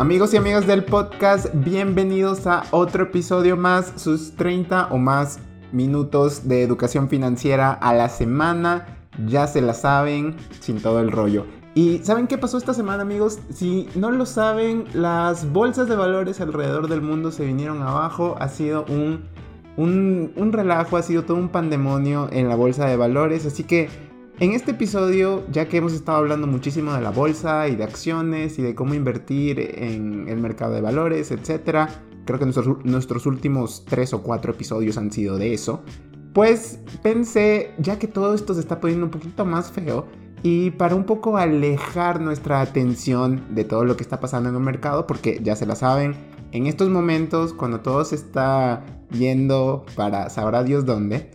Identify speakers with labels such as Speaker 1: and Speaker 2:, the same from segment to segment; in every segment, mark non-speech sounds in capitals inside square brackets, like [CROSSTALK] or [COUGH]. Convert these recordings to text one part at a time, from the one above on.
Speaker 1: Amigos y amigas del podcast, bienvenidos a otro episodio más, sus 30 o más minutos de educación financiera a la semana. Ya se la saben, sin todo el rollo. ¿Y saben qué pasó esta semana, amigos? Si no lo saben, las bolsas de valores alrededor del mundo se vinieron abajo. Ha sido un, un, un relajo, ha sido todo un pandemonio en la bolsa de valores. Así que en este episodio, ya que hemos estado hablando muchísimo de la bolsa y de acciones y de cómo invertir en el mercado de valores, etc., creo que nuestros, nuestros últimos tres o cuatro episodios han sido de eso, pues pensé, ya que todo esto se está poniendo un poquito más feo, y para un poco alejar nuestra atención de todo lo que está pasando en el mercado, porque ya se la saben, en estos momentos, cuando todo se está yendo para sabrá Dios dónde,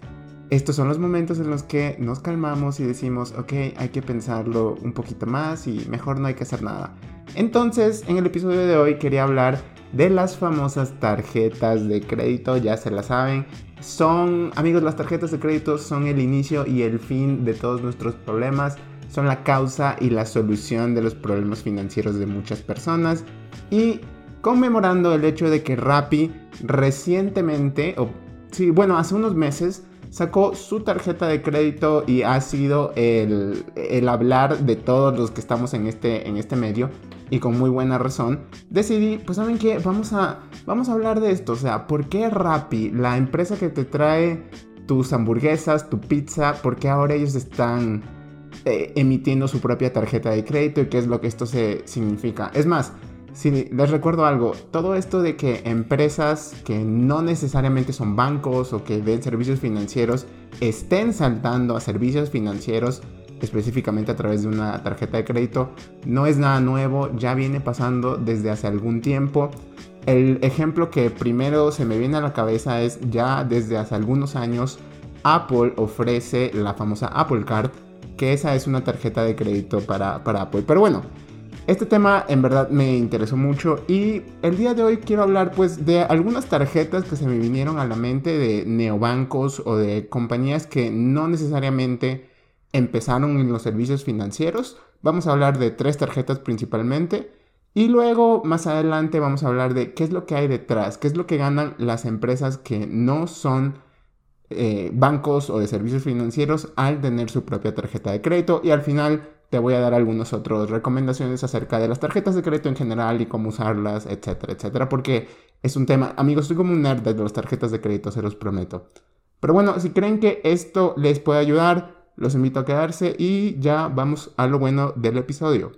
Speaker 1: estos son los momentos en los que nos calmamos y decimos, ok, hay que pensarlo un poquito más y mejor no hay que hacer nada. Entonces, en el episodio de hoy quería hablar de las famosas tarjetas de crédito, ya se la saben. Son, amigos, las tarjetas de crédito son el inicio y el fin de todos nuestros problemas. Son la causa y la solución de los problemas financieros de muchas personas. Y conmemorando el hecho de que Rappi recientemente, o sí, bueno, hace unos meses, sacó su tarjeta de crédito y ha sido el, hablar de todos los que estamos en este, en este medio. Y con muy buena razón, decidí, pues saben qué, vamos a, vamos a hablar de esto, o sea, ¿por qué Rappi, la empresa que te trae tus hamburguesas, tu pizza, por qué ahora ellos están eh, emitiendo su propia tarjeta de crédito y qué es lo que esto se significa? Es más, si les recuerdo algo, todo esto de que empresas que no necesariamente son bancos o que den servicios financieros estén saltando a servicios financieros específicamente a través de una tarjeta de crédito no es nada nuevo, ya viene pasando desde hace algún tiempo. El ejemplo que primero se me viene a la cabeza es ya desde hace algunos años Apple ofrece la famosa Apple Card, que esa es una tarjeta de crédito para, para Apple. Pero bueno, este tema en verdad me interesó mucho y el día de hoy quiero hablar pues de algunas tarjetas que se me vinieron a la mente de neobancos o de compañías que no necesariamente empezaron en los servicios financieros. Vamos a hablar de tres tarjetas principalmente y luego más adelante vamos a hablar de qué es lo que hay detrás, qué es lo que ganan las empresas que no son eh, bancos o de servicios financieros al tener su propia tarjeta de crédito y al final te voy a dar algunas otras recomendaciones acerca de las tarjetas de crédito en general y cómo usarlas, etcétera, etcétera, porque es un tema, amigos, soy como un nerd de las tarjetas de crédito, se los prometo. Pero bueno, si creen que esto les puede ayudar, los invito a quedarse y ya vamos a lo bueno del episodio.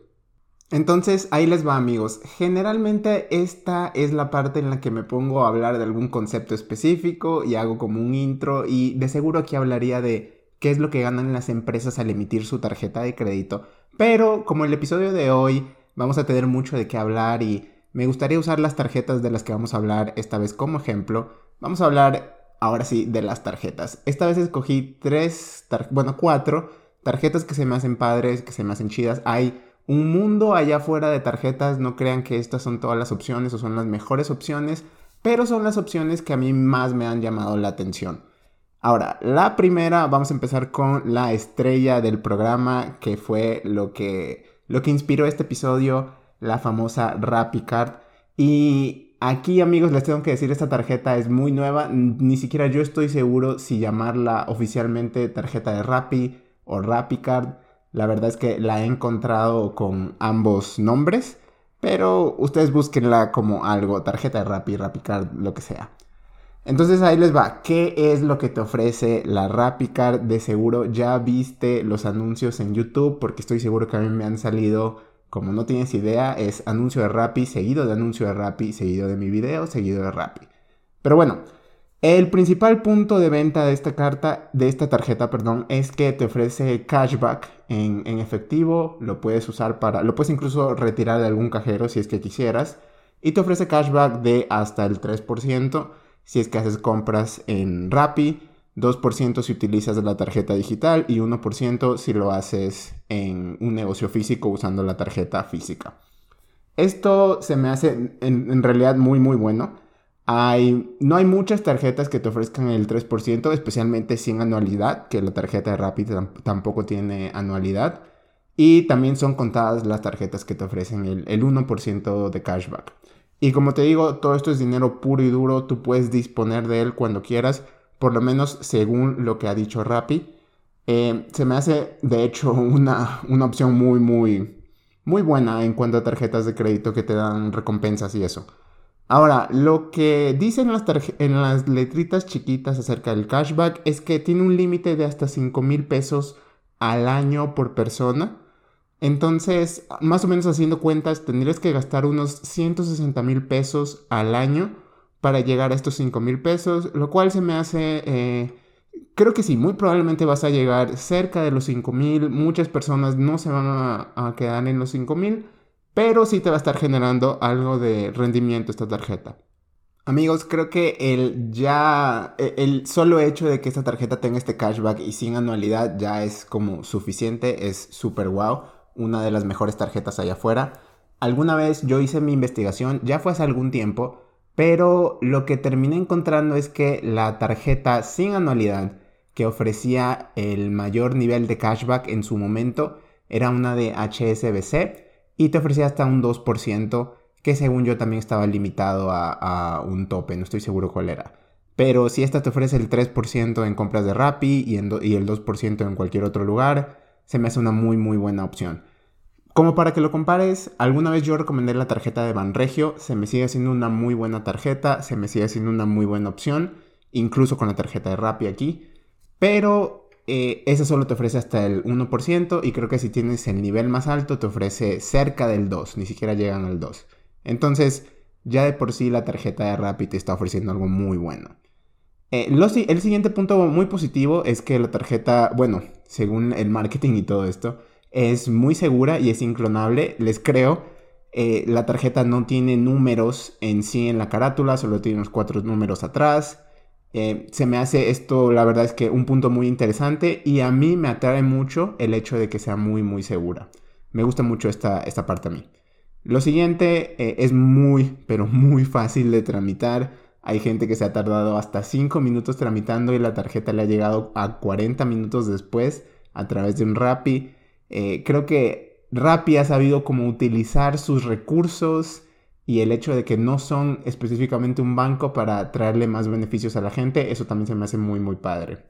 Speaker 1: Entonces, ahí les va amigos. Generalmente esta es la parte en la que me pongo a hablar de algún concepto específico y hago como un intro y de seguro aquí hablaría de qué es lo que ganan las empresas al emitir su tarjeta de crédito. Pero como el episodio de hoy vamos a tener mucho de qué hablar y me gustaría usar las tarjetas de las que vamos a hablar esta vez como ejemplo, vamos a hablar ahora sí de las tarjetas. Esta vez escogí tres, bueno, cuatro tarjetas que se me hacen padres, que se me hacen chidas. Hay un mundo allá afuera de tarjetas, no crean que estas son todas las opciones o son las mejores opciones, pero son las opciones que a mí más me han llamado la atención. Ahora, la primera, vamos a empezar con la estrella del programa, que fue lo que, lo que inspiró este episodio, la famosa RappiCard. Y aquí, amigos, les tengo que decir, esta tarjeta es muy nueva, ni siquiera yo estoy seguro si llamarla oficialmente tarjeta de Rappi o RappiCard. La verdad es que la he encontrado con ambos nombres, pero ustedes búsquenla como algo, tarjeta de Rappi, RappiCard, lo que sea. Entonces ahí les va, ¿qué es lo que te ofrece la RappiCard? De seguro ya viste los anuncios en YouTube porque estoy seguro que a mí me han salido, como no tienes idea, es anuncio de Rappi, seguido de anuncio de Rappi, seguido de mi video, seguido de Rappi. Pero bueno, el principal punto de venta de esta carta, de esta tarjeta, perdón, es que te ofrece cashback en, en efectivo, lo puedes usar para, lo puedes incluso retirar de algún cajero si es que quisieras, y te ofrece cashback de hasta el 3% si es que haces compras en Rappi, 2% si utilizas la tarjeta digital y 1% si lo haces en un negocio físico usando la tarjeta física. Esto se me hace en, realidad muy muy bueno. No hay muchas tarjetas que te ofrezcan el 3%, especialmente sin anualidad, que la tarjeta de Rappi tampoco tiene anualidad. Y también son contadas las tarjetas que te ofrecen el, el 1% de cashback. Y como te digo, todo esto es dinero puro y duro, tú puedes disponer de él cuando quieras, por lo menos según lo que ha dicho Rappi. Eh, se me hace, de hecho, [LAUGHS] una, una opción muy, muy, muy buena en cuanto a tarjetas de crédito que te dan recompensas y eso. Ahora, lo que dicen en las, en las letritas chiquitas acerca del cashback es que tiene un límite de hasta 5 mil pesos al año por persona. Entonces, más o menos haciendo cuentas, tendrías que gastar unos 160 mil pesos al año para llegar a estos 5 mil pesos, lo cual se me hace... Eh, creo que sí, muy probablemente vas a llegar cerca de los 5 mil, muchas personas no se van a, quedar en los 5 mil, pero sí te va a estar generando algo de rendimiento esta tarjeta. Amigos, creo que el ya, e, el solo hecho de que esta tarjeta tenga este cashback y sin anualidad ya es como suficiente, es súper wow una de las mejores tarjetas allá afuera. Alguna vez yo hice mi investigación, ya fue hace algún tiempo, pero lo que terminé encontrando es que la tarjeta sin anualidad que ofrecía el mayor nivel de cashback en su momento era una de HSBC y te ofrecía hasta un 2% que según yo también estaba limitado a, un tope, no estoy seguro cuál era. Pero si esta te ofrece el 3% en compras de Rappi y, y el 2% en cualquier otro lugar, se me hace una muy muy buena opción. Como para que lo compares, alguna vez yo recomendé la tarjeta de Banregio, se me sigue haciendo una muy buena tarjeta, se me sigue haciendo una muy buena opción, incluso con la tarjeta de Rappi aquí, pero eh, esa solo te ofrece hasta el 1% y creo que si tienes el nivel más alto te ofrece cerca del 2, ni siquiera llegan al 2. Entonces, ya de por sí la tarjeta de Rappi te está ofreciendo algo muy bueno. Eh, el siguiente punto muy positivo es que la tarjeta, bueno, según el marketing y todo esto, es muy segura y es inclonable. Les creo. Eh, la tarjeta no tiene números en sí en la carátula, solo tiene unos cuatro números atrás. Eh, se me hace esto, la verdad es que un punto muy interesante y a mí me atrae mucho el hecho de que sea muy, muy segura. Me gusta mucho esta, esta parte a mí. Lo siguiente es muy, pero muy fácil de tramitar. Hay gente que se ha tardado hasta 5 minutos tramitando y la tarjeta le ha llegado a 40 minutos después a través de un Rappi. Eh, creo que Rappi ha sabido cómo utilizar sus recursos y el hecho de que no son específicamente un banco para traerle más beneficios a la gente, eso también se me hace muy muy padre.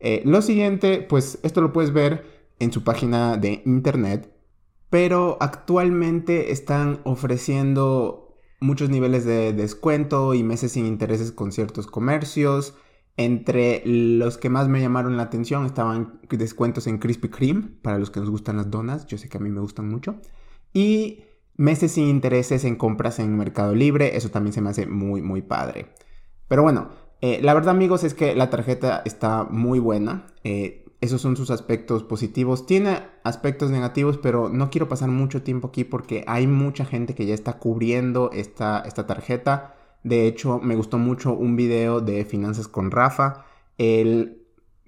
Speaker 1: Eh, lo siguiente, pues esto lo puedes ver en su página de internet, pero actualmente están ofreciendo muchos niveles de descuento y meses sin intereses con ciertos comercios. Entre los que más me llamaron la atención estaban descuentos en Krispy Kreme, para los que nos gustan las donas, yo sé que a mí me gustan mucho. Y meses sin intereses en compras en Mercado Libre, eso también se me hace muy, muy padre. Pero bueno, eh, la verdad amigos es que la tarjeta está muy buena. Eh, esos son sus aspectos positivos. Tiene aspectos negativos, pero no quiero pasar mucho tiempo aquí porque hay mucha gente que ya está cubriendo esta, esta tarjeta. De hecho, me gustó mucho un video de finanzas con Rafa. Él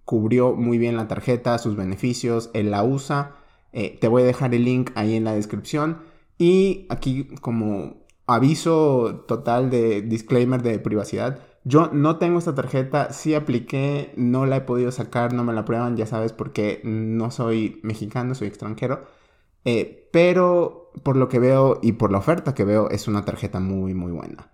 Speaker 1: cubrió muy bien la tarjeta, sus beneficios, él la usa. Eh, te voy a dejar el link ahí en la descripción. Y aquí como aviso total de disclaimer de privacidad, yo no tengo esta tarjeta, sí apliqué, no la he podido sacar, no me la prueban, ya sabes, porque no soy mexicano, soy extranjero. Eh, pero por lo que veo y por la oferta que veo, es una tarjeta muy, muy buena.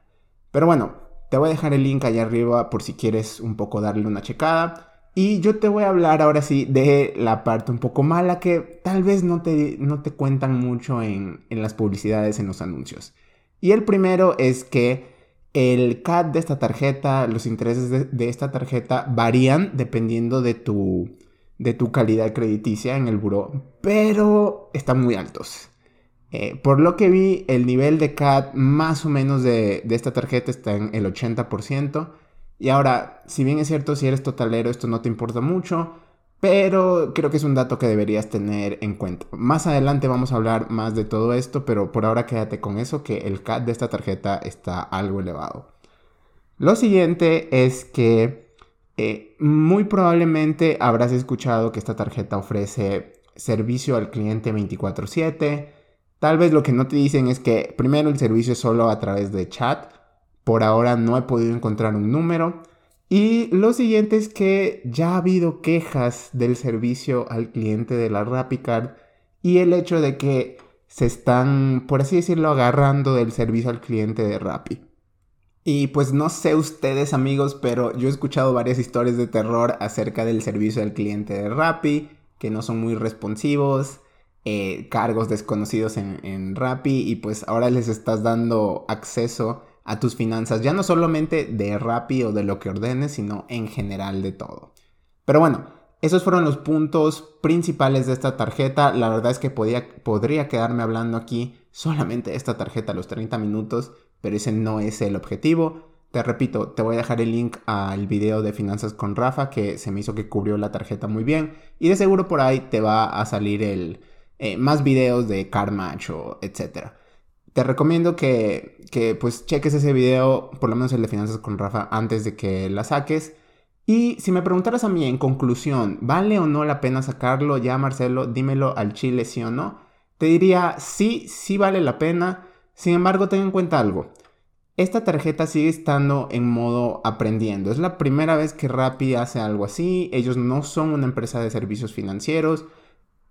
Speaker 1: Pero bueno, te voy a dejar el link allá arriba por si quieres un poco darle una checada. Y yo te voy a hablar ahora sí de la parte un poco mala que tal vez no te, no te cuentan mucho en, en las publicidades, en los anuncios. Y el primero es que el CAD de esta tarjeta, los intereses de, esta tarjeta varían dependiendo de tu, de tu calidad crediticia en el buro, pero están muy altos. Eh, por lo que vi, el nivel de CAD más o menos de, de esta tarjeta está en el 80%. Y ahora, si bien es cierto, si eres totalero, esto no te importa mucho. Pero creo que es un dato que deberías tener en cuenta. Más adelante vamos a hablar más de todo esto, pero por ahora quédate con eso, que el CAD de esta tarjeta está algo elevado. Lo siguiente es que eh, muy probablemente habrás escuchado que esta tarjeta ofrece servicio al cliente 24/7. Tal vez lo que no te dicen es que primero el servicio es solo a través de chat. Por ahora no he podido encontrar un número. Y lo siguiente es que ya ha habido quejas del servicio al cliente de la RappiCard y el hecho de que se están, por así decirlo, agarrando del servicio al cliente de Rappi. Y pues no sé ustedes amigos, pero yo he escuchado varias historias de terror acerca del servicio al cliente de Rappi, que no son muy responsivos, eh, cargos desconocidos en, en Rappi y pues ahora les estás dando acceso a tus finanzas, ya no solamente de Rappi o de lo que ordenes, sino en general de todo. Pero bueno, esos fueron los puntos principales de esta tarjeta. La verdad es que podía, podría quedarme hablando aquí solamente de esta tarjeta a los 30 minutos, pero ese no es el objetivo. Te repito, te voy a dejar el link al video de finanzas con Rafa que se me hizo que cubrió la tarjeta muy bien y de seguro por ahí te va a salir el, eh, más videos de CarMatch o etcétera. Te recomiendo que, que pues cheques ese video, por lo menos el de finanzas con Rafa, antes de que la saques y si me preguntaras a mí en conclusión, ¿vale o no la pena sacarlo? Ya Marcelo, dímelo al chile, sí o no. Te diría, sí, sí vale la pena. Sin embargo, ten en cuenta algo. Esta tarjeta sigue estando en modo aprendiendo. Es la primera vez que Rappi hace algo así. Ellos no son una empresa de servicios financieros.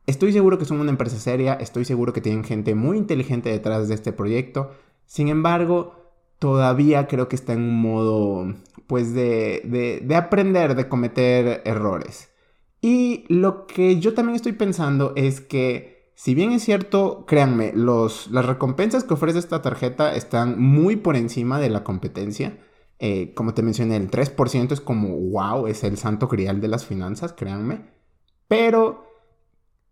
Speaker 1: Estoy seguro que son una empresa seria. Estoy seguro que tienen gente muy inteligente detrás de este proyecto. Sin embargo, todavía creo que está en un modo pues de, de, aprender, de cometer errores. Y lo que yo también estoy pensando es que, si bien es cierto, créanme, los, las recompensas que ofrece esta tarjeta están muy por encima de la competencia. Eh, como te mencioné, el 3% es como, wow, es el santo grial de las finanzas, créanme. Pero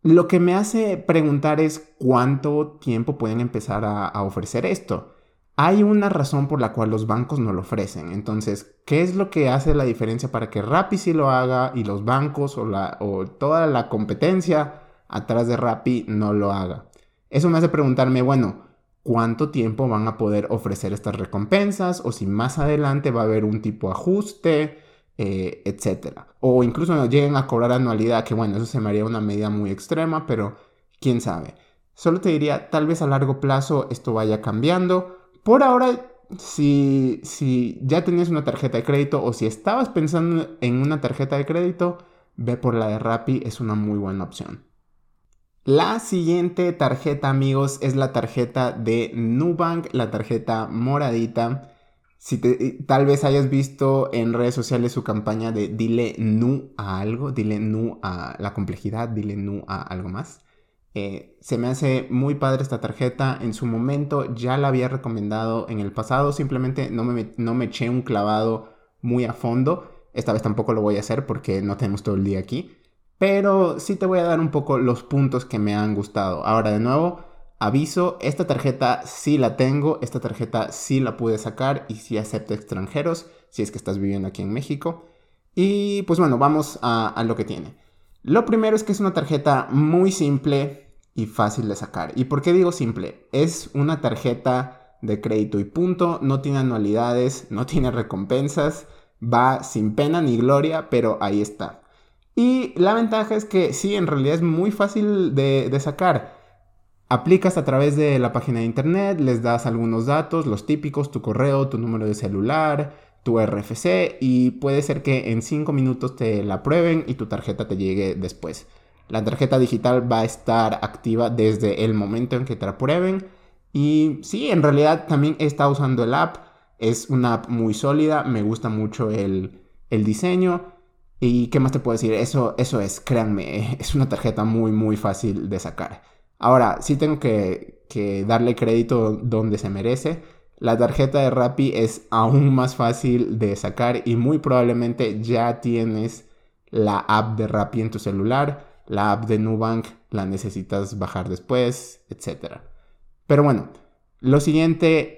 Speaker 1: lo que me hace preguntar es cuánto tiempo pueden empezar a ofrecer esto hay una razón por la cual los bancos no lo ofrecen. Entonces, ¿qué es lo que hace la diferencia para que Rappi sí lo haga y los bancos o, la, o toda la competencia atrás de Rappi no lo haga? Eso me hace preguntarme, bueno, ¿cuánto tiempo van a poder ofrecer estas recompensas? O si más adelante va a haber un tipo de ajuste, eh, etcétera. O incluso lleguen a cobrar anualidad, que bueno, eso se me haría una medida muy extrema, pero quién sabe. Solo te diría, tal vez a largo plazo esto vaya cambiando por ahora, si, si ya tenías una tarjeta de crédito o si estabas pensando en una tarjeta de crédito, ve por la de Rappi, es una muy buena opción. La siguiente tarjeta, amigos, es la tarjeta de Nubank, la tarjeta moradita. Si tal vez hayas visto en redes sociales su campaña de dile nu a algo, dile nu a la complejidad, dile nu a algo más. Eh, se me hace muy padre esta tarjeta. En su momento ya la había recomendado en el pasado. Simplemente no me, no me eché un clavado muy a fondo. Esta vez tampoco lo voy a hacer porque no tenemos todo el día aquí. Pero sí te voy a dar un poco los puntos que me han gustado. Ahora de nuevo, aviso, esta tarjeta sí la tengo. Esta tarjeta sí la pude sacar y sí acepto extranjeros si es que estás viviendo aquí en México. Y pues bueno, vamos a, lo que tiene. Lo primero es que es una tarjeta muy simple y fácil de sacar. ¿Y por qué digo simple? Es una tarjeta de crédito y punto, no tiene anualidades, [LAUGHS] no tiene recompensas, va sin pena ni gloria, pero ahí está. Y la ventaja es que sí, en realidad es muy fácil de sacar. Aplicas a través de la página de internet, les das algunos datos, los típicos, tu correo, tu número de celular, tu RFC y puede ser que en 5 minutos te la prueben y tu tarjeta te llegue después. La tarjeta digital va a estar activa desde el momento en que te la prueben. Y sí, en realidad también he estado usando el app. Es una app muy sólida. Me gusta mucho el, diseño. ¿Y qué más te puedo decir? Eso, eso es, créanme, [LAUGHS] es una tarjeta muy, muy fácil de sacar. Ahora, sí tengo que, darle crédito donde se merece la tarjeta de Rappi es aún más fácil de sacar y muy probablemente ya tienes la app de Rappi en tu celular, la app de Nubank la necesitas bajar después, etc. Pero bueno, lo siguiente,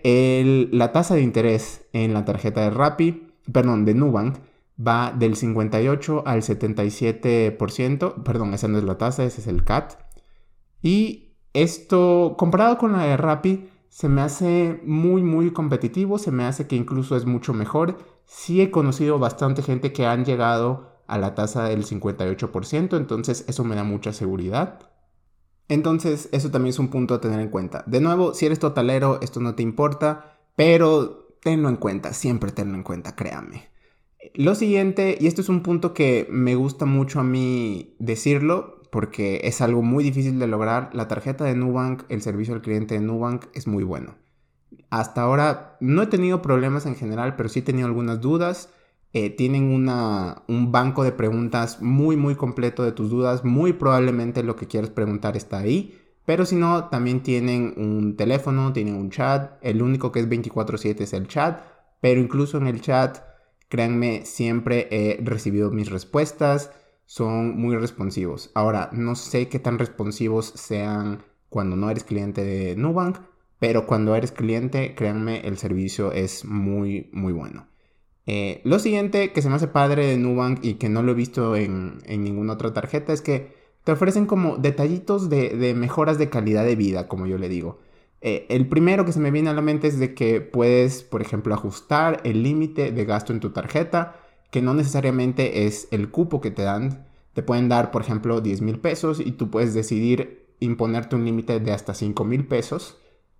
Speaker 1: la tasa de interés en la tarjeta de Rappi, perdón, de Nubank, va del 58 al 77%, perdón, esa no es la tasa, ese es el CAT. Y esto, comparado con la de Rappi, se me hace muy, muy competitivo, se me hace que incluso es mucho mejor. Sí he conocido bastante gente que han llegado a la tasa del 58%, entonces eso me da mucha seguridad. Entonces, eso también es un punto a tener en cuenta. De nuevo, si eres totalero, esto no te importa, pero tenlo en cuenta, siempre tenlo en cuenta, créame. Lo siguiente, y esto es un punto que me gusta mucho a mí decirlo, porque es algo muy difícil de lograr. La tarjeta de Nubank, el servicio al cliente de Nubank es muy bueno. Hasta ahora no he tenido problemas en general, pero sí he tenido algunas dudas. Eh, tienen una, un banco de preguntas muy muy completo de tus dudas. Muy probablemente lo que quieras preguntar está ahí. Pero si no, también tienen un teléfono, tienen un chat. El único que es 24/7 es el chat. Pero incluso en el chat, créanme, siempre he recibido mis respuestas. Son muy responsivos. Ahora, no sé qué tan responsivos sean cuando no eres cliente de Nubank. Pero cuando eres cliente, créanme, el servicio es muy, muy bueno. Eh, lo siguiente que se me hace padre de Nubank y que no lo he visto en, ninguna otra tarjeta es que te ofrecen como detallitos de, mejoras de calidad de vida, como yo le digo. Eh, el primero que se me viene a la mente es de que puedes, por ejemplo, ajustar el límite de gasto en tu tarjeta, que no necesariamente es el cupo que te dan. Te pueden dar, por ejemplo, 10 mil pesos y tú puedes decidir imponerte un límite de hasta 5 mil pesos.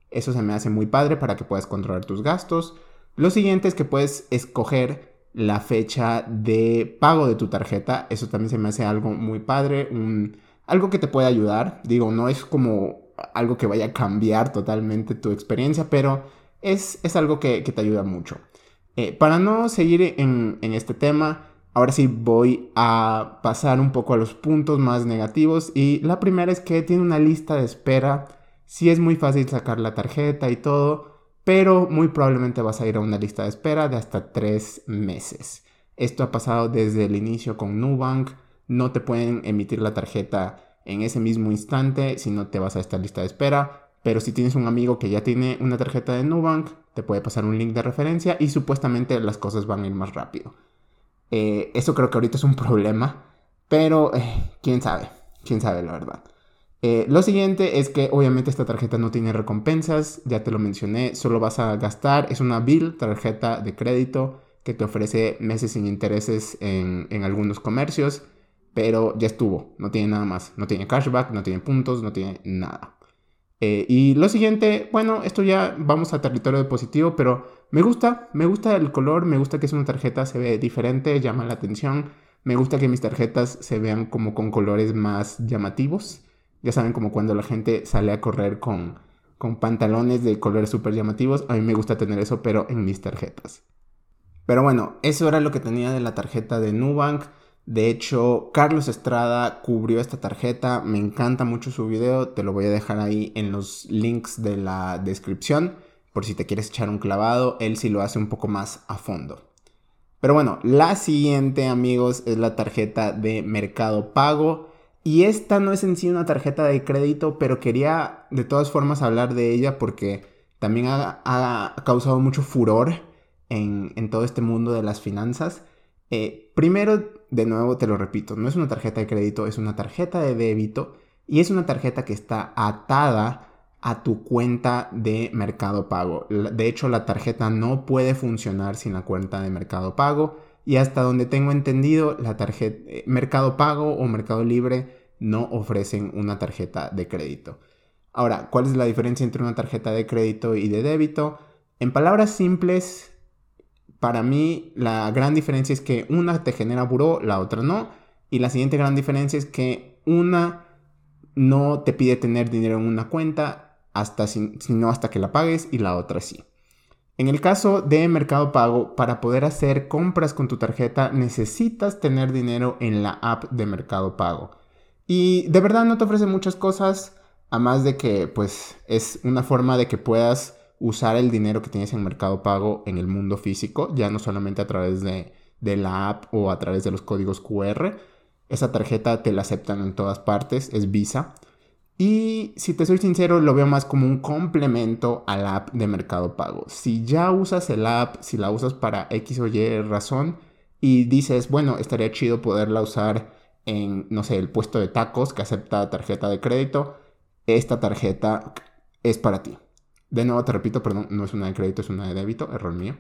Speaker 1: Eso se me hace muy padre para que puedas controlar tus gastos. Lo siguiente es que puedes escoger la fecha de pago de tu tarjeta. Eso también se me hace algo muy padre, algo que te puede ayudar. Digo, no es como algo que vaya a cambiar totalmente tu experiencia, pero es, es algo que, te ayuda mucho. Eh, para no seguir en, en este tema, ahora sí voy a pasar un poco a los puntos más negativos. Y la primera es que tiene una lista de espera. Sí es muy fácil sacar la tarjeta y todo pero muy probablemente vas a ir a una lista de espera de hasta tres meses. Esto ha pasado desde el inicio con Nubank. No te pueden emitir la tarjeta en ese mismo instante si no te vas a esta lista de espera. Pero si tienes un amigo que ya tiene una tarjeta de Nubank, te puede pasar un link de referencia y supuestamente las cosas van a ir más rápido. Eh, eso creo que ahorita es un [LAUGHS] problema, pero eh, quién sabe, quién sabe la verdad. Eh, lo siguiente es que obviamente esta tarjeta no tiene recompensas, ya te lo mencioné, solo vas a gastar, es una bill, tarjeta de crédito que te ofrece meses sin intereses en, algunos comercios, pero ya estuvo, no tiene nada más, no tiene cashback, no tiene puntos, no tiene nada. Eh, y lo siguiente, bueno, esto ya vamos a territorio de positivo, pero me gusta, me gusta el color, me gusta que es una tarjeta, se ve diferente, llama la atención, me gusta que mis tarjetas se vean como con colores más llamativos. Ya saben, como cuando la gente sale a correr con, con pantalones de colores súper llamativos. A mí me gusta tener eso, pero en mis tarjetas. Pero bueno, eso era lo que tenía de la tarjeta de Nubank. De hecho, Carlos Estrada cubrió esta tarjeta. Me encanta mucho su video. Te lo voy a dejar ahí en los links de la descripción. Por si te quieres echar un clavado. Él sí lo hace un poco más a fondo. Pero bueno, la siguiente, amigos, es la tarjeta de Mercado Pago. Y esta no es en sí una tarjeta de crédito, pero quería de todas formas hablar de ella porque también ha, causado mucho furor en, todo este mundo de las finanzas. Eh, primero, de nuevo te lo repito, no es una tarjeta de crédito, es una tarjeta de débito y es una tarjeta que está atada a tu cuenta de Mercado Pago. De hecho, la tarjeta no puede funcionar sin la cuenta de Mercado Pago. Y hasta donde tengo entendido, la tarjeta eh, Mercado Pago o Mercado Libre no ofrecen una tarjeta de crédito. Ahora, ¿cuál es la diferencia entre una tarjeta de crédito y de débito? En palabras simples, para mí la gran diferencia es que una te genera buró, la otra no. Y la siguiente gran diferencia es que una no te pide tener dinero en una cuenta hasta sino hasta que la pagues y la otra sí. En el caso de Mercado Pago, para poder hacer compras con tu tarjeta necesitas tener dinero en la app de Mercado Pago. Y de verdad no te ofrece muchas cosas, a más de que pues es una forma de que puedas usar el dinero que tienes en Mercado Pago en el mundo físico, ya no solamente a través de, la app o a través de los códigos QR. Esa tarjeta te la aceptan en todas partes, es Visa. Y si te soy sincero, lo veo más como un complemento a la app de Mercado Pago. Si ya usas el app, si la usas para X o Y razón y dices, bueno, estaría chido poderla usar en, no sé, el puesto de tacos que acepta tarjeta de crédito, esta tarjeta es para ti. De nuevo te repito, perdón, no es una de crédito, es una de débito, error mío.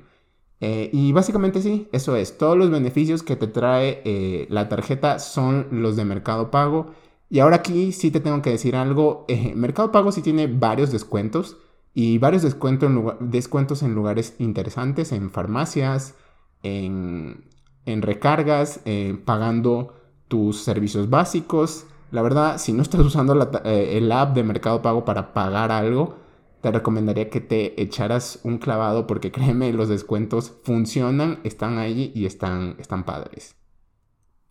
Speaker 1: Eh, y básicamente sí, eso es. Todos los beneficios que te trae eh, la tarjeta son los de Mercado Pago y ahora aquí sí te tengo que decir algo. Eh, Mercado Pago sí tiene varios descuentos y varios descuentos en, descuentos en lugares interesantes, en farmacias, en, recargas, eh, pagando tus servicios básicos. La verdad, si no estás usando el app de Mercado Pago para pagar algo, te recomendaría que te echaras un clavado porque [LAUGHS] créeme, los descuentos funcionan, están ahí y están, están padres.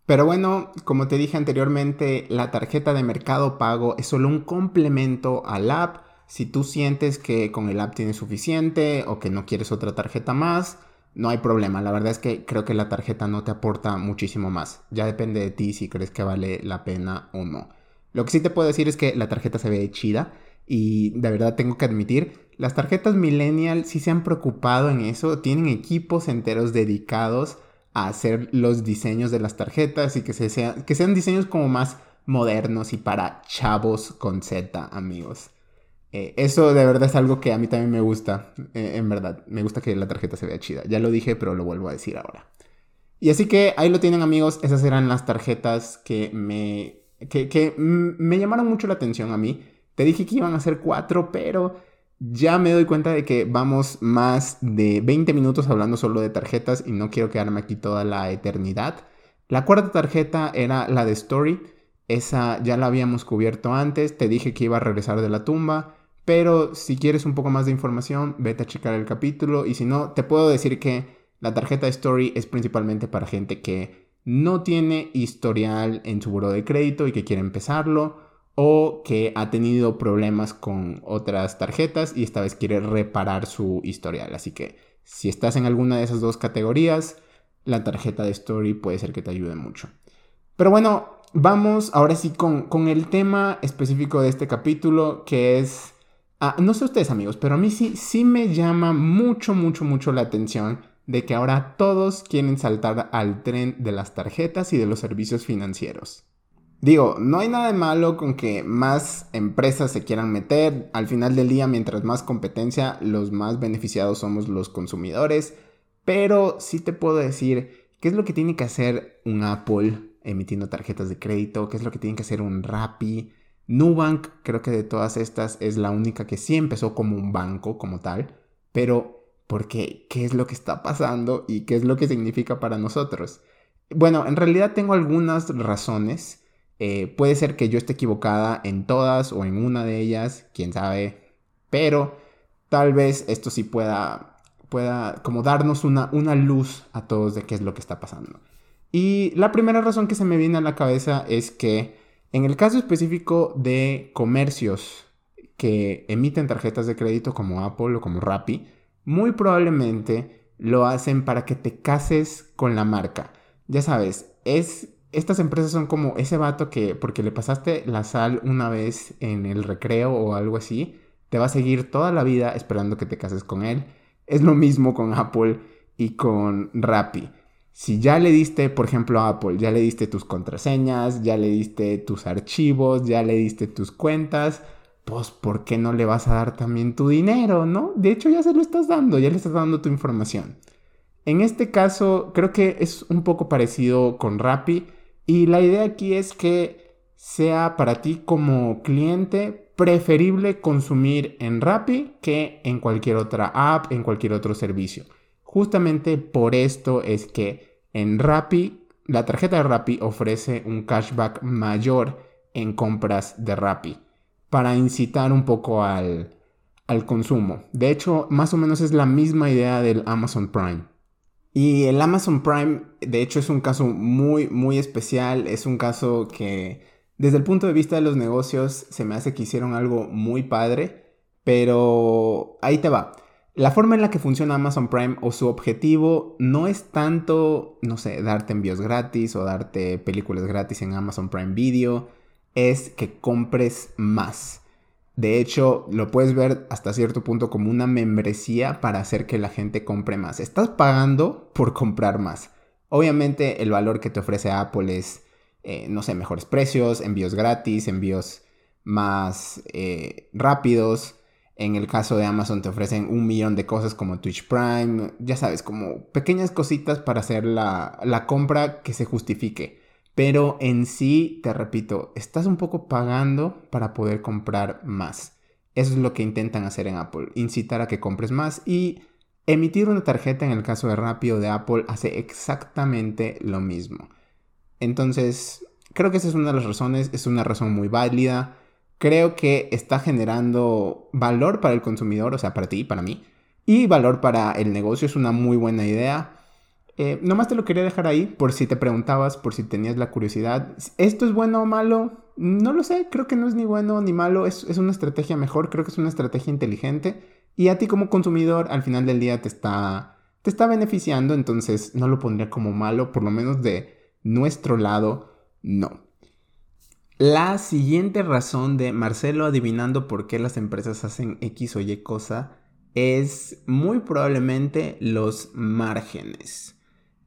Speaker 1: Pero bueno, como te dije anteriormente, la tarjeta de Mercado Pago es solo un complemento al app. Si tú sientes que con el app tienes suficiente o que no quieres otra tarjeta más, no hay problema. La verdad es que creo que la tarjeta no te aporta muchísimo más. Ya depende de ti si crees que vale la pena o no. Lo que sí te puedo decir es que la tarjeta se ve chida y de verdad tengo que admitir, las tarjetas millennial sí se han preocupado en eso, tienen equipos enteros dedicados a hacer los diseños de las tarjetas y que, sean, que sean diseños como más modernos y para chavos con Z, amigos. Eh, eso de verdad es algo que a mí también me gusta, eh, en verdad. Me gusta que la tarjeta se vea chida. Ya lo dije, pero lo vuelvo a decir ahora. Y así que ahí lo tienen amigos, esas eran las tarjetas que me, que, me llamaron mucho la atención a mí. Te dije que iban a ser cuatro, pero ya me doy cuenta de que vamos más de 20 minutos hablando solo de tarjetas y no quiero quedarme aquí toda la eternidad. La cuarta tarjeta era la de Story. Esa ya la habíamos cubierto antes. Te dije que iba a regresar de la tumba. Pero si quieres un poco más de información, vete a checar el capítulo. Y si no, te puedo decir que la tarjeta Story es principalmente para gente que no tiene historial en su buro de crédito y que quiere empezarlo. O que ha tenido problemas con otras tarjetas y esta vez quiere reparar su historial. Así que si estás en alguna de esas dos categorías, la tarjeta de Story puede ser que te ayude mucho. Pero bueno, vamos ahora sí con, con el tema específico de este capítulo, que es Ah, no sé ustedes amigos, pero a mí sí, sí me llama mucho, mucho, mucho la atención de que ahora todos quieren saltar al tren de las tarjetas y de los servicios financieros. Digo, no hay nada de malo con que más empresas se quieran meter. Al final del día, mientras más competencia, los más beneficiados somos los consumidores. Pero sí te puedo decir qué es lo que tiene que hacer un Apple emitiendo tarjetas de crédito, qué es lo que tiene que hacer un Rappi, Nubank, creo que de todas estas es la única que sí empezó como un banco como tal, pero ¿por qué? ¿Qué es lo que está pasando y qué es lo que significa para nosotros? Bueno, en realidad tengo algunas razones. Eh, puede ser que yo esté equivocada en todas o en una de ellas, quién sabe, pero tal vez esto sí pueda, pueda como darnos una, una luz a todos de qué es lo que está pasando. Y la primera razón que se me viene a la cabeza es que en el caso específico de comercios que emiten tarjetas de crédito como Apple o como Rappi, muy probablemente lo hacen para que te cases con la marca. Ya sabes, es estas empresas son como ese vato que porque le pasaste la sal una vez en el recreo o algo así, te va a seguir toda la vida esperando que te cases con él. Es lo mismo con Apple y con Rappi. Si ya le diste, por ejemplo, a Apple, ya le diste tus contraseñas, ya le diste tus archivos, ya le diste tus cuentas, pues ¿por qué no le vas a dar también tu dinero, no? De hecho ya se lo estás dando, ya le estás dando tu información. En este caso creo que es un poco parecido con Rappi y la idea aquí es que sea para ti como cliente preferible consumir en Rappi que en cualquier otra app, en cualquier otro servicio. Justamente por esto es que en Rappi, la tarjeta de Rappi ofrece un cashback mayor en compras de Rappi para incitar un poco al, al consumo. De hecho, más o menos es la misma idea del Amazon Prime. Y el Amazon Prime, de hecho, es un caso muy, muy especial. Es un caso que, desde el punto de vista de los negocios, se me hace que hicieron algo muy padre. Pero ahí te va. La forma en la que funciona Amazon Prime o su objetivo no es tanto, no sé, darte envíos gratis o darte películas gratis en Amazon Prime Video, es que compres más. De hecho, lo puedes ver hasta cierto punto como una membresía para hacer que la gente compre más. Estás pagando por comprar más. Obviamente el valor que te ofrece Apple es, eh, no sé, mejores precios, envíos gratis, envíos más eh, rápidos en el caso de Amazon te ofrecen un millón de cosas como Twitch Prime, ya sabes, como pequeñas cositas para hacer la, compra que se justifique. Pero en sí, te repito, estás un poco pagando para poder comprar más. Eso es lo que intentan hacer en Apple, incitar a que compres más y emitir una tarjeta en el caso de Rappi o de Apple hace exactamente lo mismo. Entonces, Creo que esa es una de las razones, es una razón muy válida. Creo que está generando valor para el consumidor, o sea, para ti para mí. Y valor para el negocio es una muy buena idea. Eh, nomás te lo quería dejar ahí por si te preguntabas, por si tenías la curiosidad. ¿Esto es bueno o malo? No lo sé, creo que no es ni bueno ni malo, es, es una estrategia mejor, creo que es una estrategia inteligente. Y a ti como consumidor al final del día te está, te está beneficiando, entonces no lo pondría como malo, por lo menos de nuestro lado, no. La siguiente razón de Marcelo adivinando por qué las empresas hacen X o Y cosa es muy probablemente los márgenes.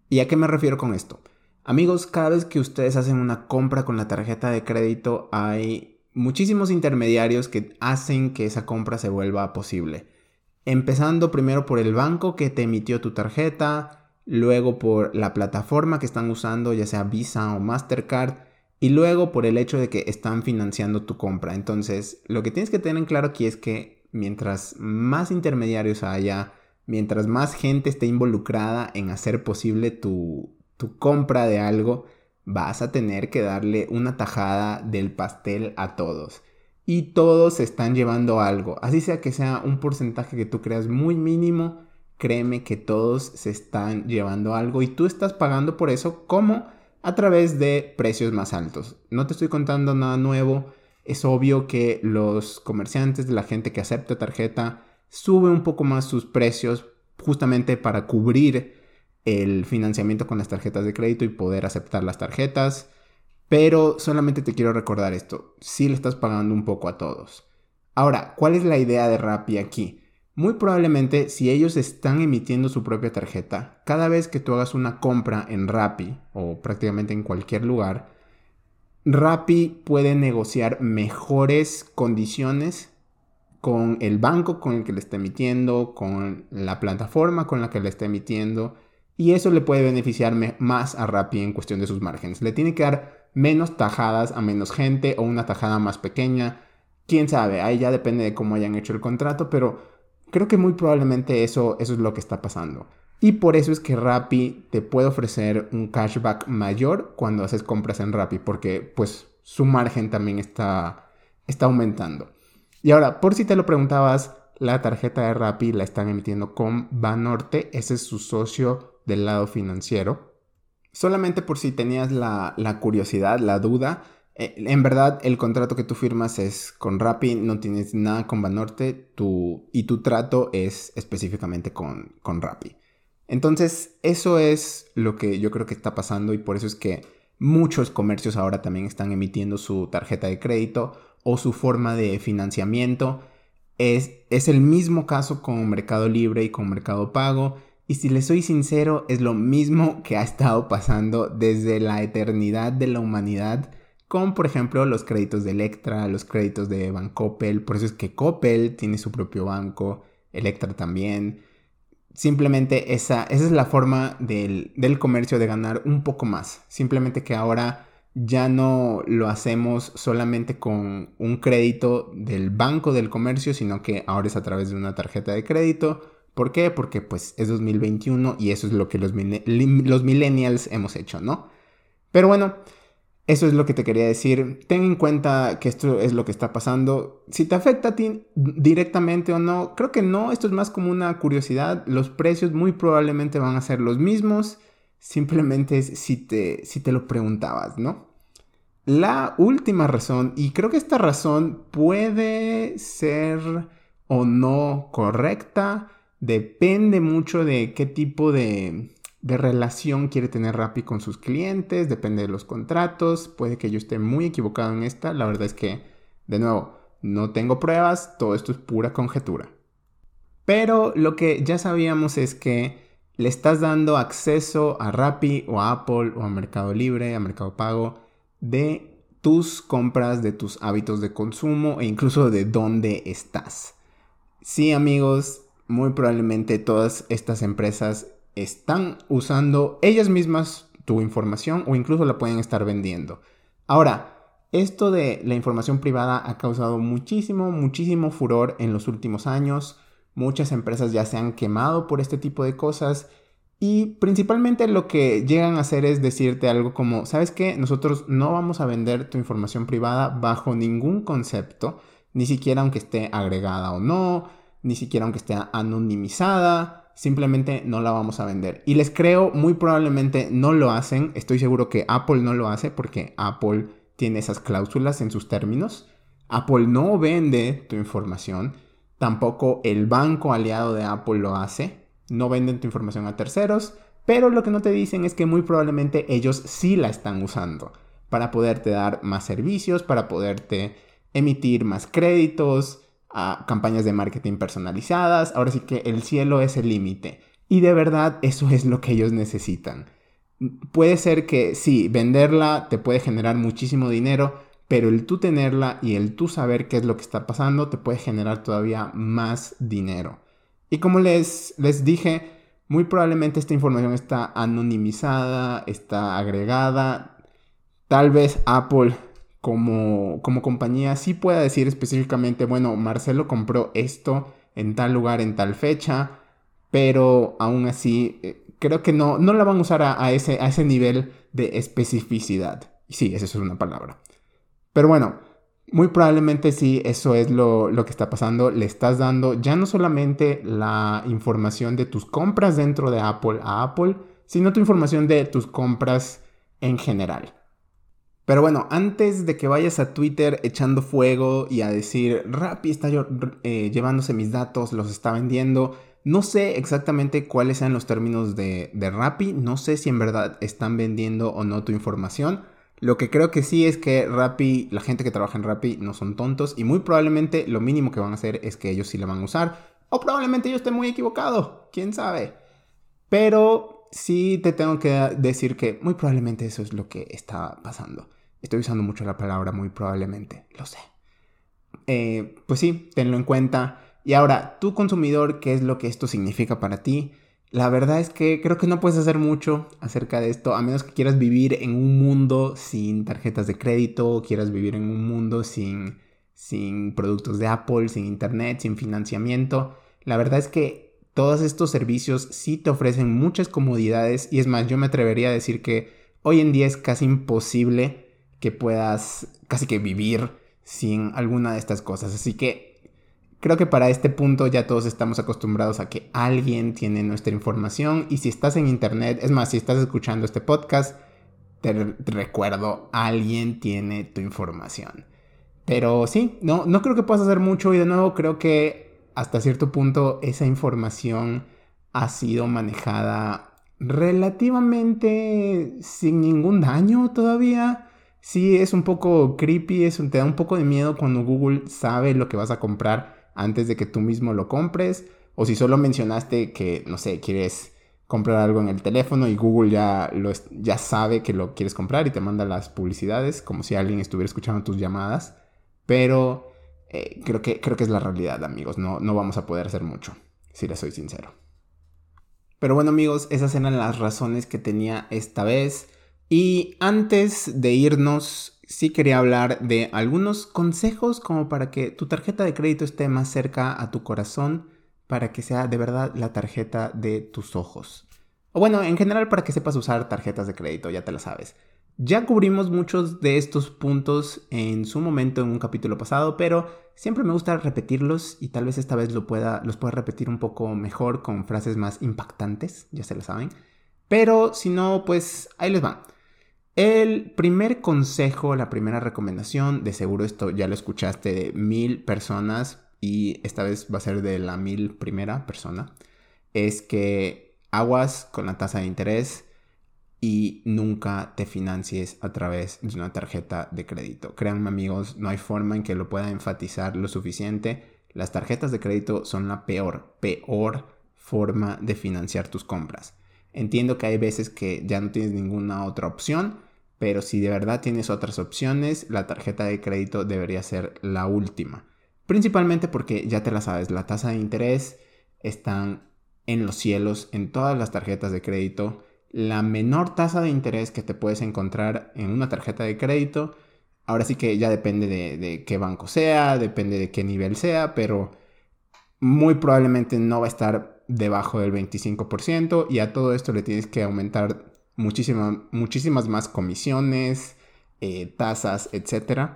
Speaker 1: ¿Y a qué me refiero con esto? Amigos, cada vez que ustedes hacen una compra con la tarjeta de crédito hay muchísimos intermediarios que hacen que esa compra se vuelva posible. Empezando primero por el banco que te emitió tu tarjeta, luego por la plataforma que están usando, ya sea Visa o Mastercard, y luego por el hecho de que están financiando tu compra. Entonces, lo que tienes que tener en claro aquí es que mientras más intermediarios haya, mientras más gente esté involucrada en hacer posible tu, tu compra de algo, vas a tener que darle una tajada del pastel a todos. Y todos están llevando algo. Así sea que sea un porcentaje que tú creas muy mínimo, créeme que todos se están llevando algo y tú estás pagando por eso como a través de precios más altos. No te estoy contando nada nuevo. Es obvio que los comerciantes, la gente que acepta tarjeta, sube un poco más sus precios justamente para cubrir el financiamiento con las tarjetas de crédito y poder aceptar las tarjetas. Pero solamente te quiero recordar esto, si le estás pagando un poco a todos. Ahora, ¿cuál es la idea de Rappi aquí? Muy probablemente si ellos están emitiendo su propia tarjeta, cada vez que tú hagas una compra en Rappi o prácticamente en cualquier lugar, Rappi puede negociar mejores condiciones con el banco con el que le está emitiendo, con la plataforma con la que le está emitiendo, y eso le puede beneficiar más a Rappi en cuestión de sus márgenes. Le tiene que dar menos tajadas a menos gente o una tajada más pequeña. Quién sabe, ahí ya depende de cómo hayan hecho el contrato, pero Creo que muy probablemente eso, eso es lo que está pasando. Y por eso es que Rappi te puede ofrecer un cashback mayor cuando haces compras en Rappi, porque pues su margen también está, está aumentando. Y ahora, por si te lo preguntabas, la tarjeta de Rappi la están emitiendo con Banorte, ese es su socio del lado financiero. Solamente por si tenías la, la curiosidad, la duda, eh, en verdad, el contrato que tú firmas es con Rappi, no tienes nada con Banorte y tu trato es específicamente con, con Rappi. Entonces, eso es lo que yo creo que está pasando y por eso es que muchos comercios ahora también están emitiendo su tarjeta de crédito o su forma de financiamiento. Es, es el mismo caso con Mercado Libre y con Mercado Pago. Y si les soy sincero, es lo mismo [LAUGHS] que ha estado pasando desde la eternidad de la humanidad con por ejemplo los créditos de Electra, los créditos de Bancoppel, por eso es que Coppel tiene su propio banco, Electra también. Simplemente esa, esa es la forma del, del comercio de ganar un poco más. Simplemente que ahora ya no lo hacemos solamente con un crédito del banco del comercio, sino que ahora es a través de una tarjeta de crédito. ¿Por qué? Porque pues es 2021 y eso es lo que los, los millennials hemos hecho, ¿no? Pero bueno, eso es lo que te quería decir. Ten en cuenta que esto es lo que está pasando. Si te afecta a ti directamente o no, creo que no. Esto es más como una curiosidad. Los precios muy probablemente van a ser los mismos. Simplemente es si te, si te lo preguntabas, ¿no? La última razón, y creo que esta razón puede ser o no correcta, depende mucho de qué tipo de de relación quiere tener Rappi con sus clientes, depende de los contratos, puede que yo esté muy equivocado en esta, la verdad es que, de nuevo, no tengo pruebas, todo esto es pura conjetura. Pero lo que ya sabíamos es que le estás dando acceso a Rappi o a Apple o a Mercado Libre, a Mercado Pago, de tus compras, de tus hábitos de consumo e incluso de dónde estás. Sí amigos, muy probablemente todas estas empresas están usando ellas mismas tu información o incluso la pueden estar vendiendo. Ahora, esto de la información privada ha causado muchísimo, muchísimo furor en los últimos años. Muchas empresas ya se han quemado por este tipo de cosas Y principalmente lo que llegan a hacer es decirte algo como, ¿sabes qué? Nosotros no vamos a vender tu información privada bajo ningún concepto, ni siquiera aunque esté agregada o no, ni siquiera aunque esté anonimizada, simplemente no la vamos a vender. Y les creo, muy probablemente no lo hacen, estoy seguro que Apple no lo hace porque Apple tiene esas cláusulas en sus términos. Apple no vende tu información, tampoco el banco aliado de Apple lo hace no venden tu información a terceros, pero lo que no te dicen es que muy probablemente ellos sí la están usando para poderte dar más servicios, para poderte emitir más créditos, a campañas de marketing personalizadas. Ahora sí que el cielo es el límite. Y de verdad eso es lo que ellos necesitan. Puede ser que sí, venderla te puede generar muchísimo dinero, pero el tú tenerla y el tú saber qué es lo que está pasando te puede generar todavía más dinero. Y como les, les dije, muy probablemente esta información está anonimizada, está agregada. Tal vez Apple como, como compañía sí pueda decir específicamente, bueno, Marcelo compró esto en tal lugar, en tal fecha, pero aún así eh, creo que no, no la van a usar a, ese, a ese nivel de especificidad. Sí, esa es una palabra. Pero bueno, muy probablemente sí, eso es lo, que está pasando. Le estás dando ya no solamente la información de tus compras dentro de Apple a Apple, sino tu información de tus compras en general. Pero bueno, antes de que vayas a Twitter echando fuego y a decir, Rappi está eh, llevándose mis datos, los está vendiendo, no sé exactamente cuáles sean los términos de, de Rappi, no sé si en verdad están vendiendo o no tu información. Lo que creo que sí es que Rappi, la gente que trabaja en Rappi no son tontos y muy probablemente lo mínimo que van a hacer es que ellos sí la van a usar. O probablemente yo esté muy equivocado, quién sabe. Pero sí te tengo que decir que muy probablemente eso es lo que está pasando. Estoy usando mucho la palabra muy probablemente, lo sé. Eh, pues sí, tenlo en cuenta. Y ahora, tú consumidor, ¿qué es lo que esto significa para ti? La verdad es que creo que no puedes hacer mucho acerca de esto, a menos que quieras vivir en un mundo sin tarjetas de crédito, quieras vivir en un mundo sin, sin productos de Apple, sin internet, sin financiamiento. La verdad es que todos estos servicios sí te ofrecen muchas comodidades y es más, yo me atrevería a decir que hoy en día es casi imposible que puedas casi que vivir sin alguna de estas cosas. Así que Creo que para este punto ya todos estamos acostumbrados a que alguien tiene nuestra información y si estás en internet, es más, si estás escuchando este podcast, te, recuerdo, alguien tiene tu información. Pero sí, no, no creo que puedas hacer mucho y de nuevo creo que hasta cierto punto esa información ha sido manejada relativamente sin ningún daño todavía. Sí, es un poco creepy, es te da un poco de miedo cuando Google sabe lo que vas a comprar antes de que tú mismo lo compres. O si solo mencionaste que, no sé, quieres comprar algo en el teléfono y Google ya, lo, ya sabe que lo quieres comprar y te manda las publicidades, como si alguien estuviera escuchando tus llamadas. Pero eh, creo, que, creo que es la realidad, amigos. No, no vamos a poder hacer mucho, si les soy sincero. Pero bueno, amigos, esas eran las razones que tenía esta vez. Y antes de irnos, sí quería hablar de algunos consejos como para que tu tarjeta de crédito esté más cerca a tu corazón, para que sea de verdad la tarjeta de tus ojos. O bueno, en general para que sepas usar tarjetas de crédito, ya te lo sabes. Ya cubrimos muchos de estos puntos en su momento en un capítulo pasado, pero siempre me gusta repetirlos y tal vez esta vez lo los pueda repetir un poco mejor con frases más impactantes, ya se lo saben. Pero si no, pues ahí les va. El primer consejo, la primera recomendación, de seguro esto ya lo escuchaste de mil personas y esta vez va a ser de la mil primera persona, es que aguas con la tasa de interés y nunca te financies a través de una tarjeta de crédito. Créanme amigos, no hay forma en que lo pueda enfatizar lo suficiente. Las tarjetas de crédito son la peor, peor forma de financiar tus compras. Entiendo que hay veces que ya no tienes ninguna otra opción, pero si de verdad tienes otras opciones, la tarjeta de crédito debería ser la última. Principalmente porque ya te la sabes, la tasa de interés están en los cielos en todas las tarjetas de crédito. La menor tasa de interés que te puedes encontrar en una tarjeta de crédito, ahora sí que ya depende de, de qué banco sea, depende de qué nivel sea, pero muy probablemente no va a estar debajo del 25% y a todo esto le tienes que aumentar muchísimas más comisiones, eh, tasas, etc.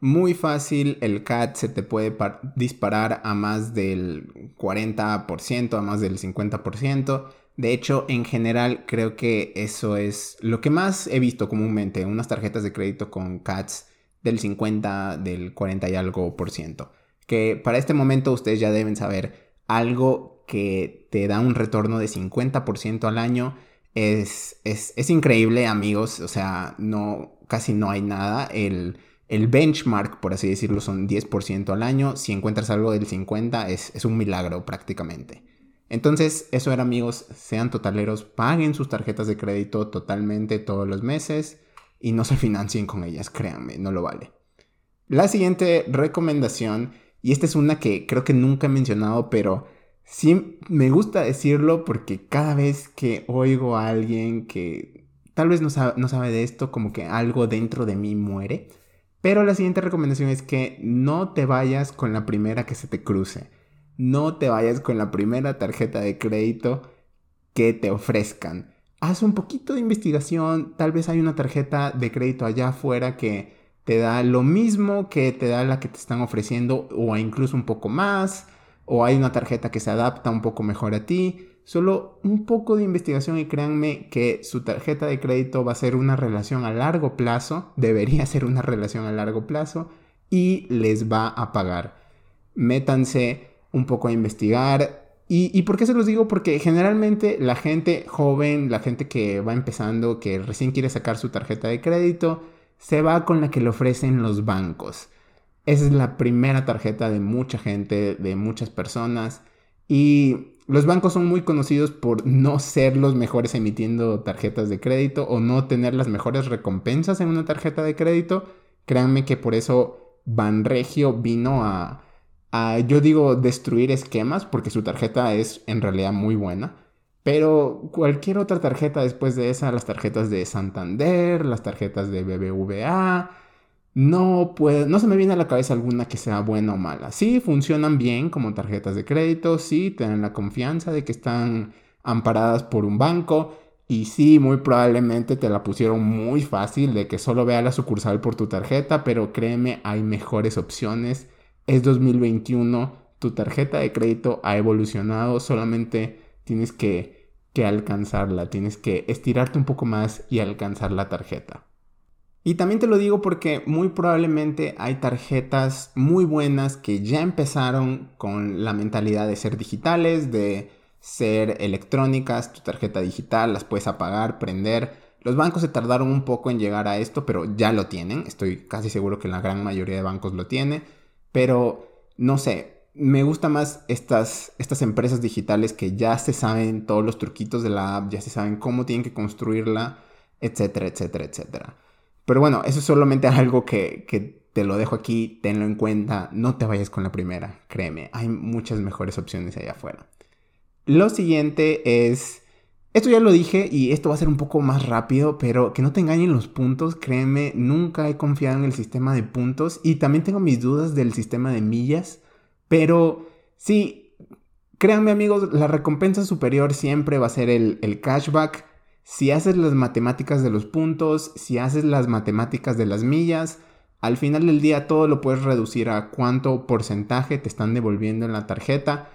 Speaker 1: Muy fácil, el CAT se te puede disparar a más del 40%, a más del 50%. De hecho, en general creo que eso es lo que más he visto comúnmente, unas tarjetas de crédito con CATs del 50, del 40 y algo por ciento. Que para este momento ustedes ya deben saber algo que te da un retorno de 50% al año. Es, es, increíble, amigos. O sea, no, casi no hay nada. El, el benchmark, por así decirlo, son 10% al año. Si encuentras algo del 50, es, es un milagro prácticamente. Entonces, eso era amigos, sean totaleros, paguen sus tarjetas de crédito totalmente todos los meses y no se financien con ellas, créanme, no lo vale. La siguiente recomendación, y esta es una que creo que nunca he mencionado, pero sí me gusta decirlo porque cada vez que oigo a alguien que tal vez no sabe, no sabe de esto, como que algo dentro de mí muere. Pero la siguiente recomendación es que no te vayas con la primera que se te cruce no te vayas con la primera tarjeta de crédito que te ofrezcan. Haz un poquito de investigación, tal vez hay una tarjeta de crédito allá afuera que te da lo mismo que te da la que te están ofreciendo o incluso un poco más, o hay una tarjeta que se adapta un poco mejor a ti. Solo un poco de investigación y créanme que su tarjeta de crédito va a ser una relación a largo plazo, debería ser una relación a largo plazo y les va a pagar. Métanse un poco a investigar. ¿Y, por qué se los digo? Porque generalmente la gente joven, la gente que va empezando, que recién quiere sacar su tarjeta de crédito, se va con la que le ofrecen los bancos. Esa es la primera tarjeta de mucha gente, de muchas personas. Y los bancos son muy conocidos por no ser los mejores emitiendo tarjetas de crédito o no tener las mejores recompensas en una tarjeta de crédito. Créanme que por eso Banregio vino a, yo digo destruir esquemas porque su tarjeta es en realidad muy buena. Pero cualquier otra tarjeta después de esa, las tarjetas de Santander, las tarjetas de BBVA, no puede, no se me viene a la cabeza alguna que sea buena o mala. Sí, funcionan bien como tarjetas de crédito, sí, tienen la confianza de que están amparadas por un banco y sí, muy probablemente te la pusieron muy fácil de que solo vea la sucursal por tu tarjeta, pero créeme, hay mejores opciones es 2021, tu tarjeta de crédito ha evolucionado, solamente tienes que, que alcanzarla, tienes que estirarte un poco más y alcanzar la tarjeta. Y también te lo digo porque muy probablemente hay tarjetas muy buenas que ya empezaron con la mentalidad de ser digitales, de ser electrónicas, tu tarjeta digital, las puedes apagar, prender. Los bancos se tardaron un poco en llegar a esto, pero ya lo tienen. Estoy casi seguro que la gran mayoría de bancos lo tiene. Pero, no sé, me gusta más estas, estas empresas digitales que ya se saben todos los truquitos de la app, ya se saben cómo tienen que construirla, etcétera, etcétera, etcétera. Pero bueno, eso es solamente [LAUGHS] algo que, te lo dejo aquí, tenlo en cuenta, no te vayas con la primera, créeme, hay muchas mejores opciones allá afuera. Lo siguiente es esto ya lo dije y esto va a ser un poco más rápido, pero que no te engañen los puntos, créeme, nunca he confiado en el sistema de puntos y también tengo mis dudas del sistema de millas, pero sí, créanme amigos, la recompensa superior siempre va a ser el, el cashback. Si haces las matemáticas de los puntos, si haces las matemáticas de las millas, al final del día todo lo puedes reducir a cuánto porcentaje te están devolviendo en la tarjeta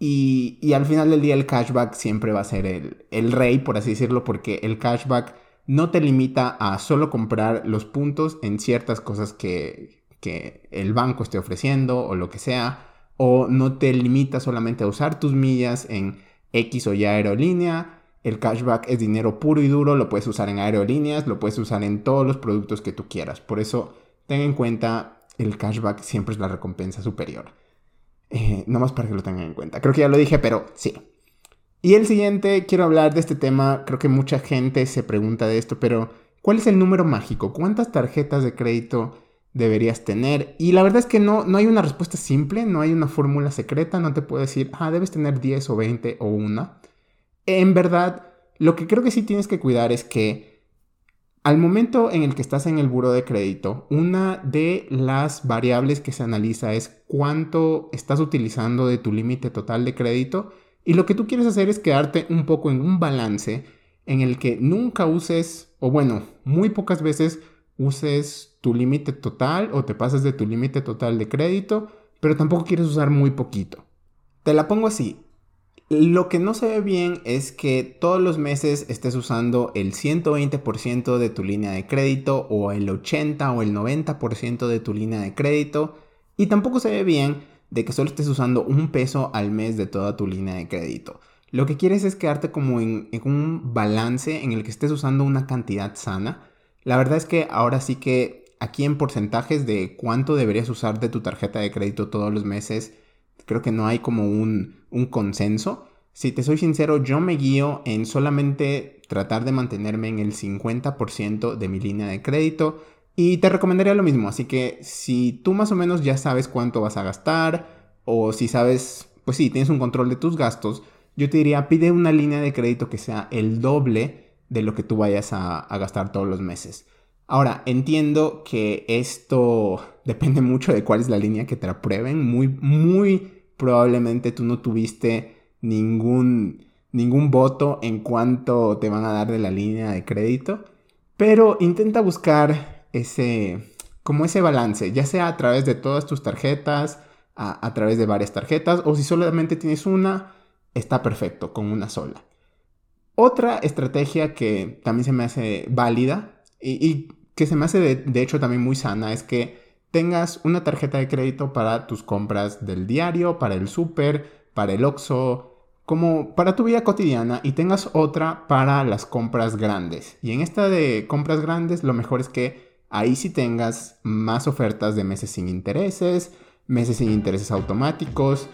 Speaker 1: y, al final del día el cashback siempre va a ser el, rey, por así decirlo, porque el cashback no te limita a solo comprar los puntos en ciertas cosas que, que el banco esté ofreciendo o lo que sea, o no te limita solamente a usar tus millas en X o Y aerolínea. El cashback es dinero puro y duro, lo puedes usar en aerolíneas, lo puedes usar en todos los productos que tú quieras. Por eso, ten en cuenta, el cashback siempre es la recompensa superior. Eh, no más para que lo tengan en cuenta. Creo que ya lo dije, pero sí. Y el siguiente, quiero hablar de este tema. Creo que mucha gente se pregunta de esto, pero ¿cuál es el número mágico? ¿Cuántas tarjetas de crédito deberías tener? Y la verdad es que no, no hay una respuesta simple, no hay una fórmula secreta, no te puedo decir, ah, debes tener 10 o 20 o una. En verdad, lo que creo que sí tienes que cuidar es que al momento en el que estás en el buro de crédito, una de las variables que se analiza es cuánto estás utilizando de tu límite total de crédito Y lo que tú quieres hacer es quedarte un poco en un balance en el que nunca uses, o bueno, muy pocas veces uses tu límite total o te pases de tu límite total de crédito, pero tampoco quieres usar muy poquito. Te la pongo así. Lo que no se ve bien es que todos los meses estés usando el 120% de tu línea de crédito o el 80 o el 90% de tu línea de crédito. Y tampoco se ve bien de que solo estés usando un peso al mes de toda tu línea de crédito. Lo que quieres es quedarte como en, un balance en el que estés usando una cantidad sana. La verdad es que ahora sí que aquí en porcentajes de cuánto deberías usar de tu tarjeta de crédito todos los meses, creo que no hay como un, un consenso. Si te soy sincero, yo me guío en solamente tratar de mantenerme en el 50% de mi línea de crédito y te recomendaría lo mismo. Así que si tú más o menos ya sabes cuánto vas a gastar o si sabes, pues sí, tienes un control de tus gastos, yo te diría, pide una línea de crédito que sea el doble de lo que tú vayas a, gastar todos los meses. Ahora, entiendo que esto [LAUGHS] depende mucho de cuál es la línea que te aprueben. Muy, muy probablemente tú no tuviste ningún, ningún voto en cuánto te van a dar de la línea de crédito. Pero intenta buscar ese, como ese balance, ya sea a través de todas tus tarjetas, a través de varias tarjetas, o si solamente tienes una, está perfecto con una sola. Otra estrategia que también se me hace válida y, que se me hace de, hecho también muy sana es que tengas una tarjeta de crédito para tus compras del diario, para el súper, para el Oxxo, como para tu vida cotidiana y tengas otra para las compras grandes. Y en esta de compras grandes lo mejor es que ahí sí tengas más ofertas de meses sin intereses, meses sin intereses automáticos,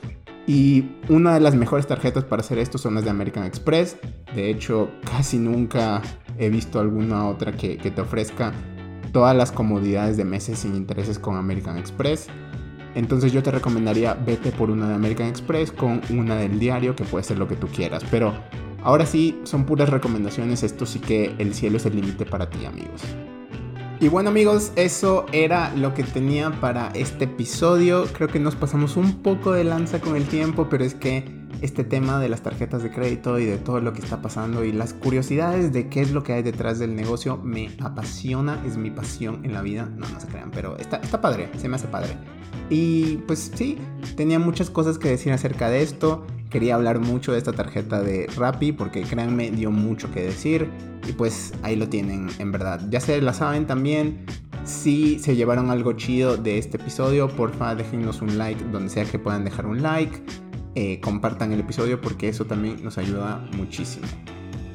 Speaker 1: y una de las mejores tarjetas para hacer esto son las de American Express. De hecho, casi nunca he visto alguna otra que, te ofrezca todas las comodidades de meses sin intereses con American Express. Entonces yo te recomendaría vete por una de American Express con una del diario que puede ser lo que tú quieras. Pero ahora sí, son puras recomendaciones. Esto sí que el cielo es el límite para ti amigos. Y bueno amigos, eso era lo que tenía para este episodio. Creo que nos pasamos un poco de lanza con el tiempo, pero es que este tema de las tarjetas de crédito y de todo lo que está pasando y las curiosidades de qué es lo que hay detrás del negocio me apasiona, es mi pasión en la vida. No, no se crean, pero está, está padre, se me hace padre. Y pues sí, tenía muchas cosas que decir acerca de esto. Quería hablar mucho de esta tarjeta de Rappi porque créanme dio mucho que decir y pues ahí lo tienen en verdad. Ya se la saben también. Si se llevaron algo chido de este episodio, porfa déjenos un like donde sea que puedan dejar un like. Eh, compartan el episodio porque eso también nos ayuda muchísimo.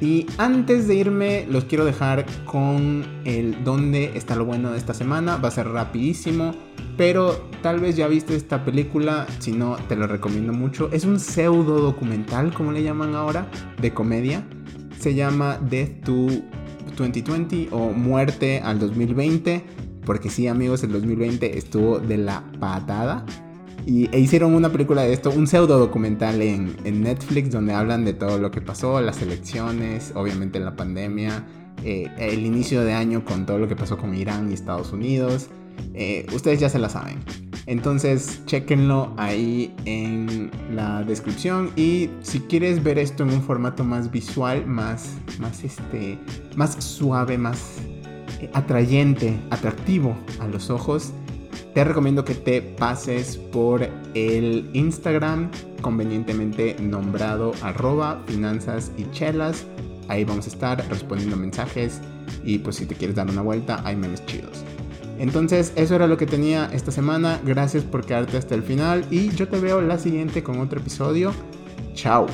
Speaker 1: Y antes de irme, los quiero dejar con el dónde está lo bueno de esta semana. Va a ser rapidísimo, pero tal vez ya viste esta película, si no, te lo recomiendo mucho. Es un pseudo documental, como le llaman ahora, de comedia. Se llama Death to 2020 o Muerte al 2020, porque sí, amigos, el 2020 estuvo de la patada. Y, e hicieron una película de esto, un pseudo documental en, Netflix donde hablan de todo lo que pasó, las elecciones, obviamente la pandemia, eh, el inicio de año con todo lo que pasó con Irán y Estados Unidos. Eh, ustedes ya se la saben. Entonces, chequenlo ahí en la descripción. Y si quieres ver esto en un formato más visual, más, más, este, más suave, más eh, atrayente, atractivo a los ojos, te recomiendo que te pases por el Instagram convenientemente nombrado arroba finanzas y chelas. Ahí vamos a estar respondiendo mensajes y pues si te quieres dar una vuelta hay memes chidos. Entonces eso era lo que tenía esta semana. Gracias por quedarte hasta el final y yo te veo la siguiente con otro episodio. Chao.